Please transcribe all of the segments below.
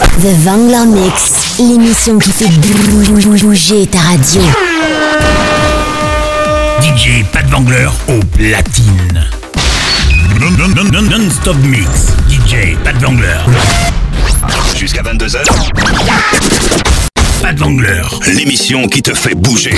The Vangler Mix, l'émission qui fait bouger ta radio. DJ Pat Vangler au platine. Non-stop mix. DJ Pat Vangler. Jusqu'à 22h. Pat Vangler. L'émission qui te fait bouger.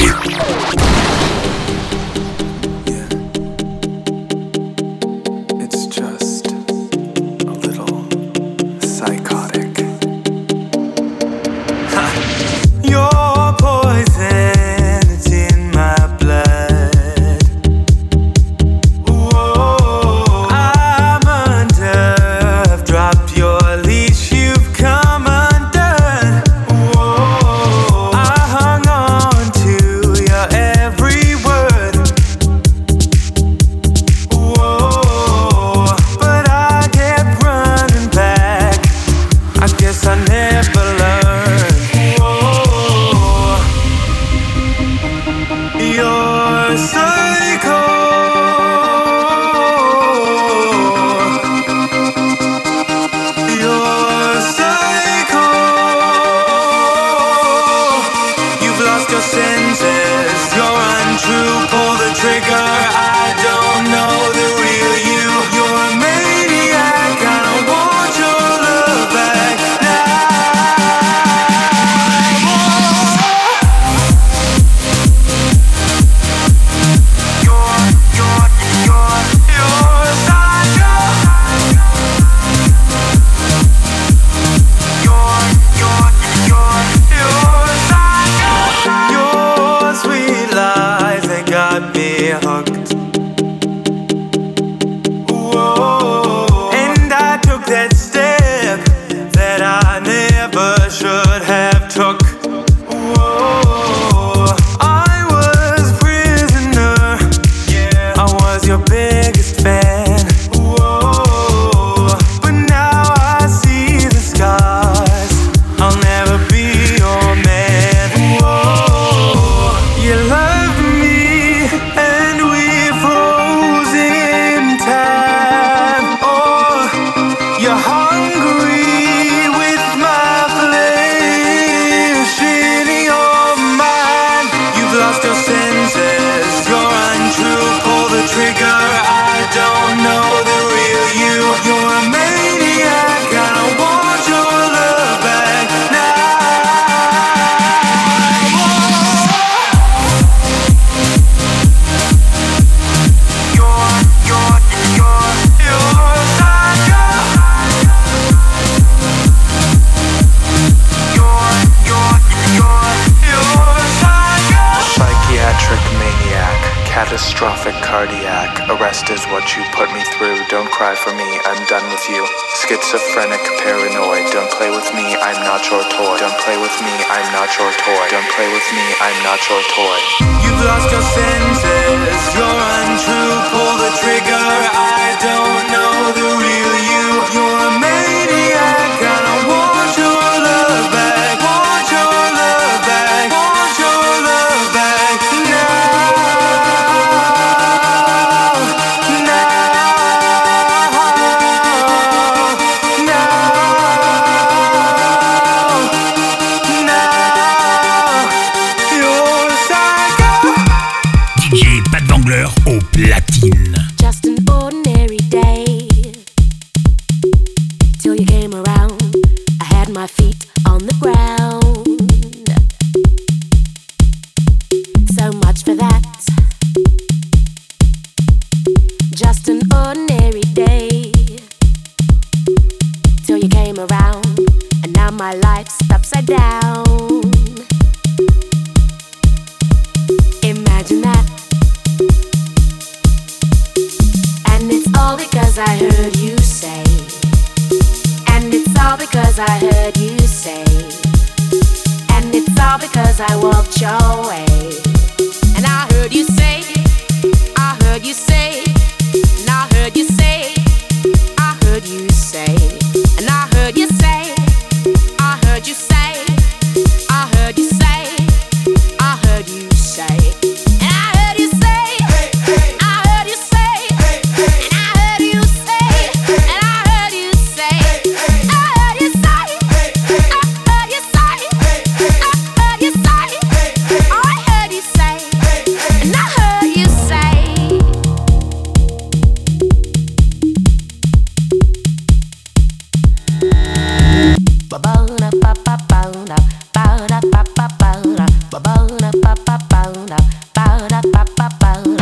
da pa pa pa.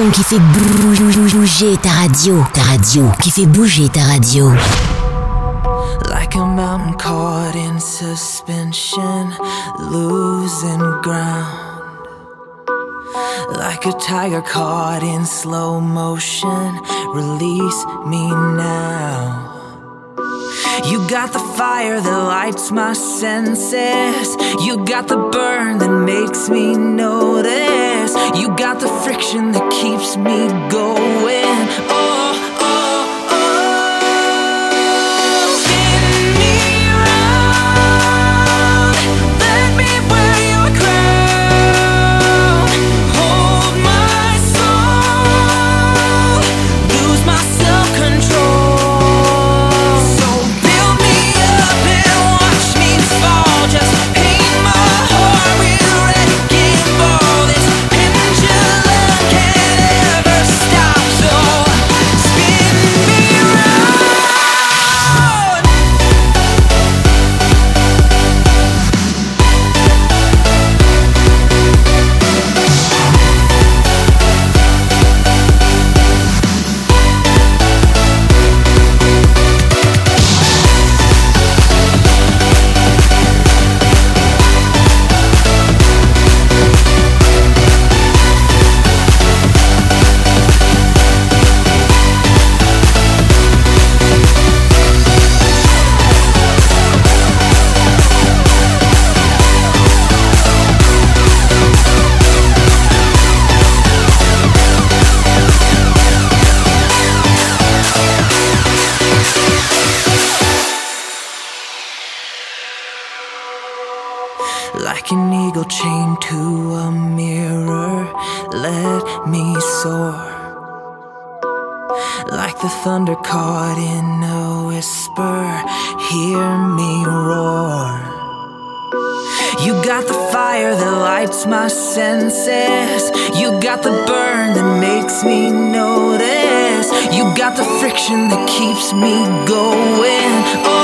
L'émission qui fait bouger ta radio. Ta radio. Qui fait bouger ta radio. Like a mountain caught in suspension, losing ground. Like a tiger caught in slow motion, release me now. You got the fire that lights my senses. You got the burn that makes me notice. You got the friction that keeps me going. Oh, the thunder caught in a whisper, hear me roar. You got the fire that lights my senses. You got the burn that makes me notice. You got the friction that keeps me going. Oh,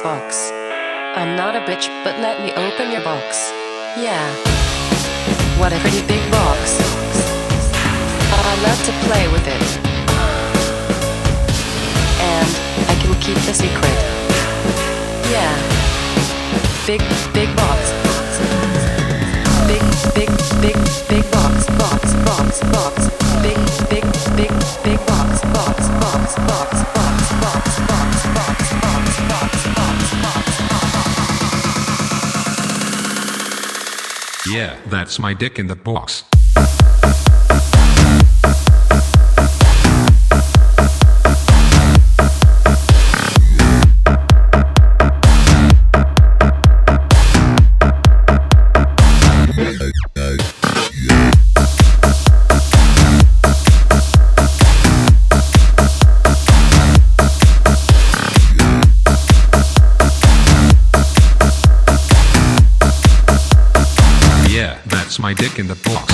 Fox. That's my dick in the box. dick in the book.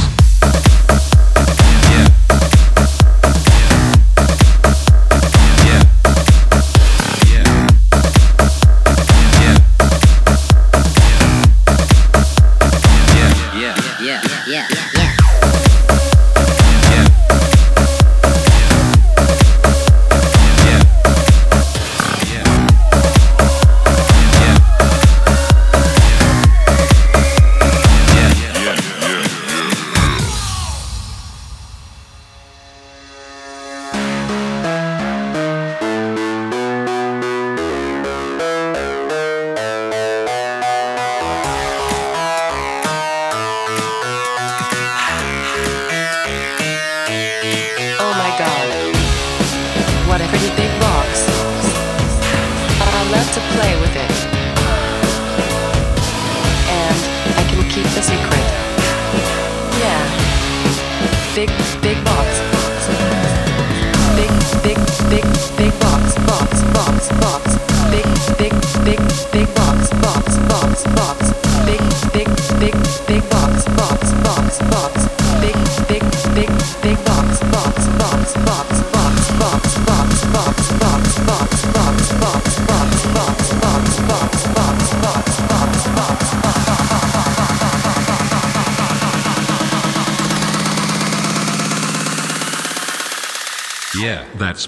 big box.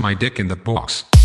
my dick in the box.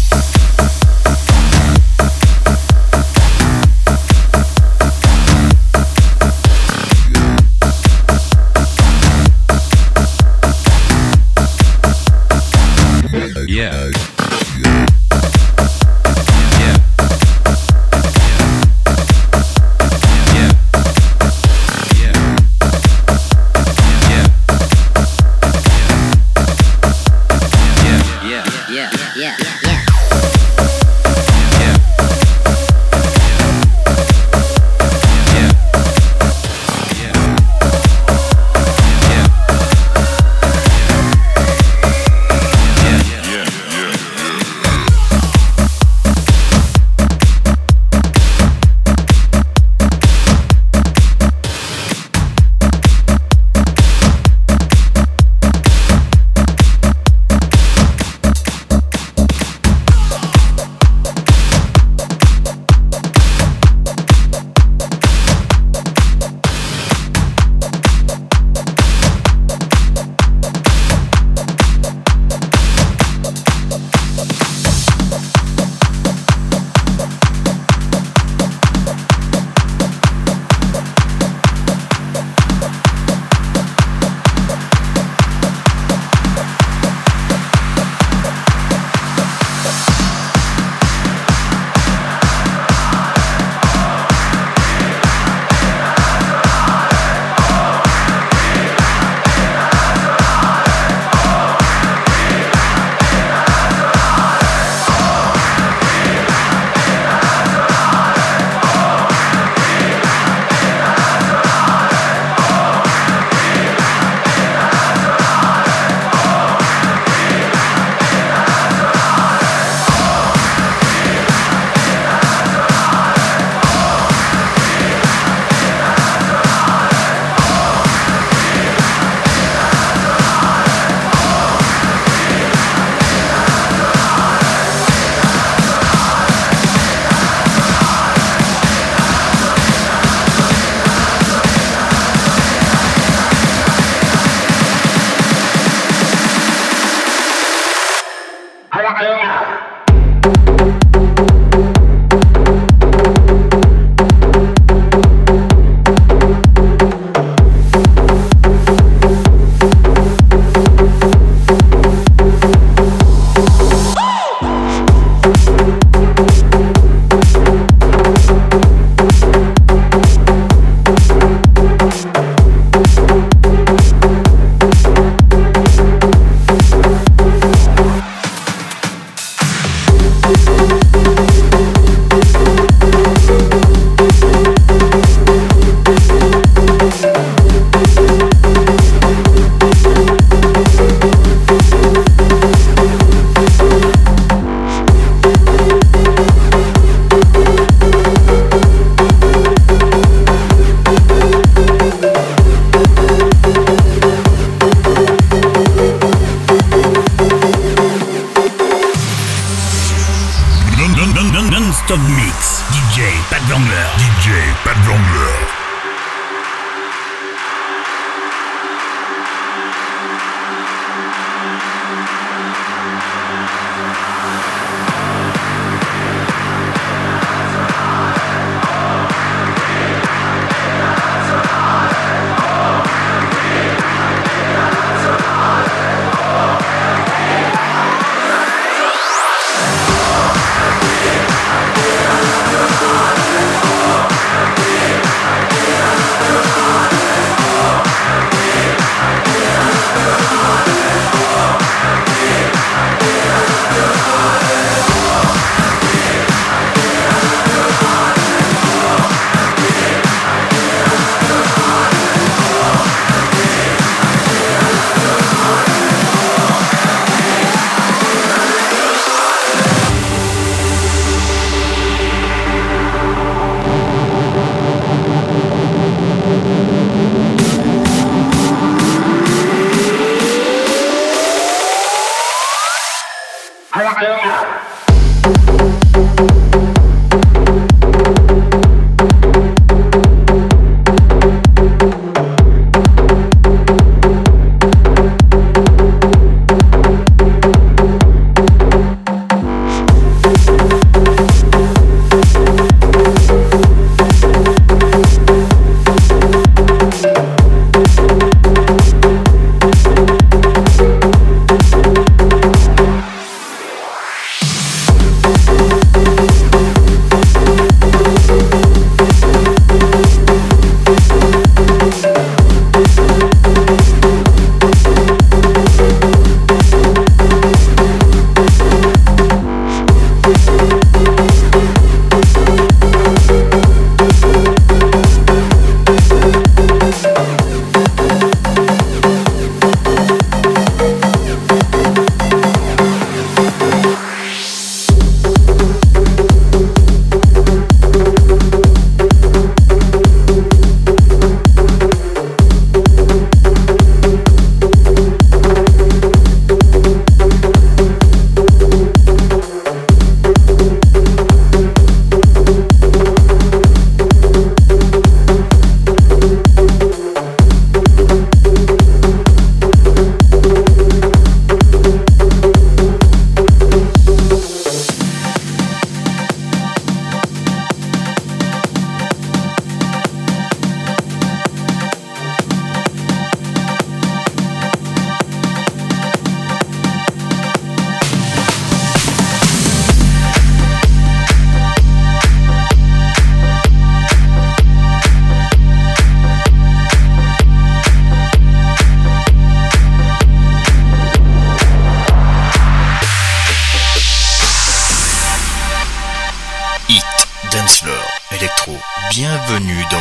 Bienvenue dans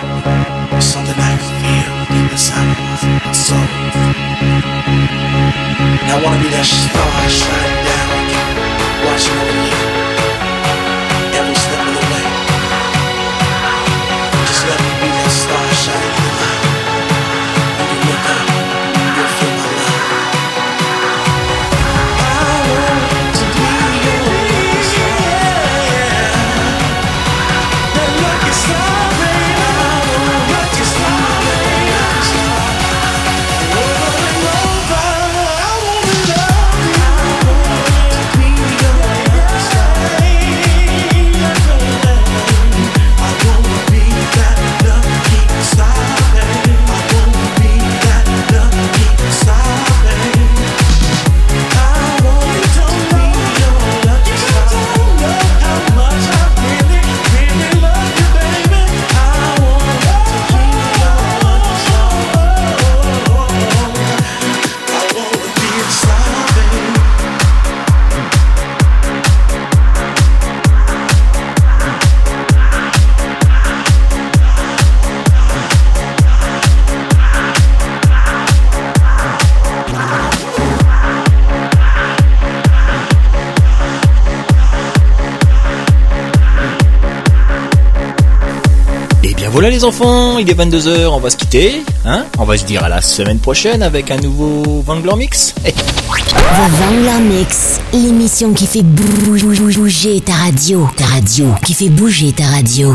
Something I feel deep inside my, my soul. I wanna be that star. les enfants, il est 22h, on va se quitter, hein On va se dire à la semaine prochaine avec un nouveau Van Mix. The Mix, l'émission qui fait bouger ta radio, ta radio, qui fait bouger ta radio.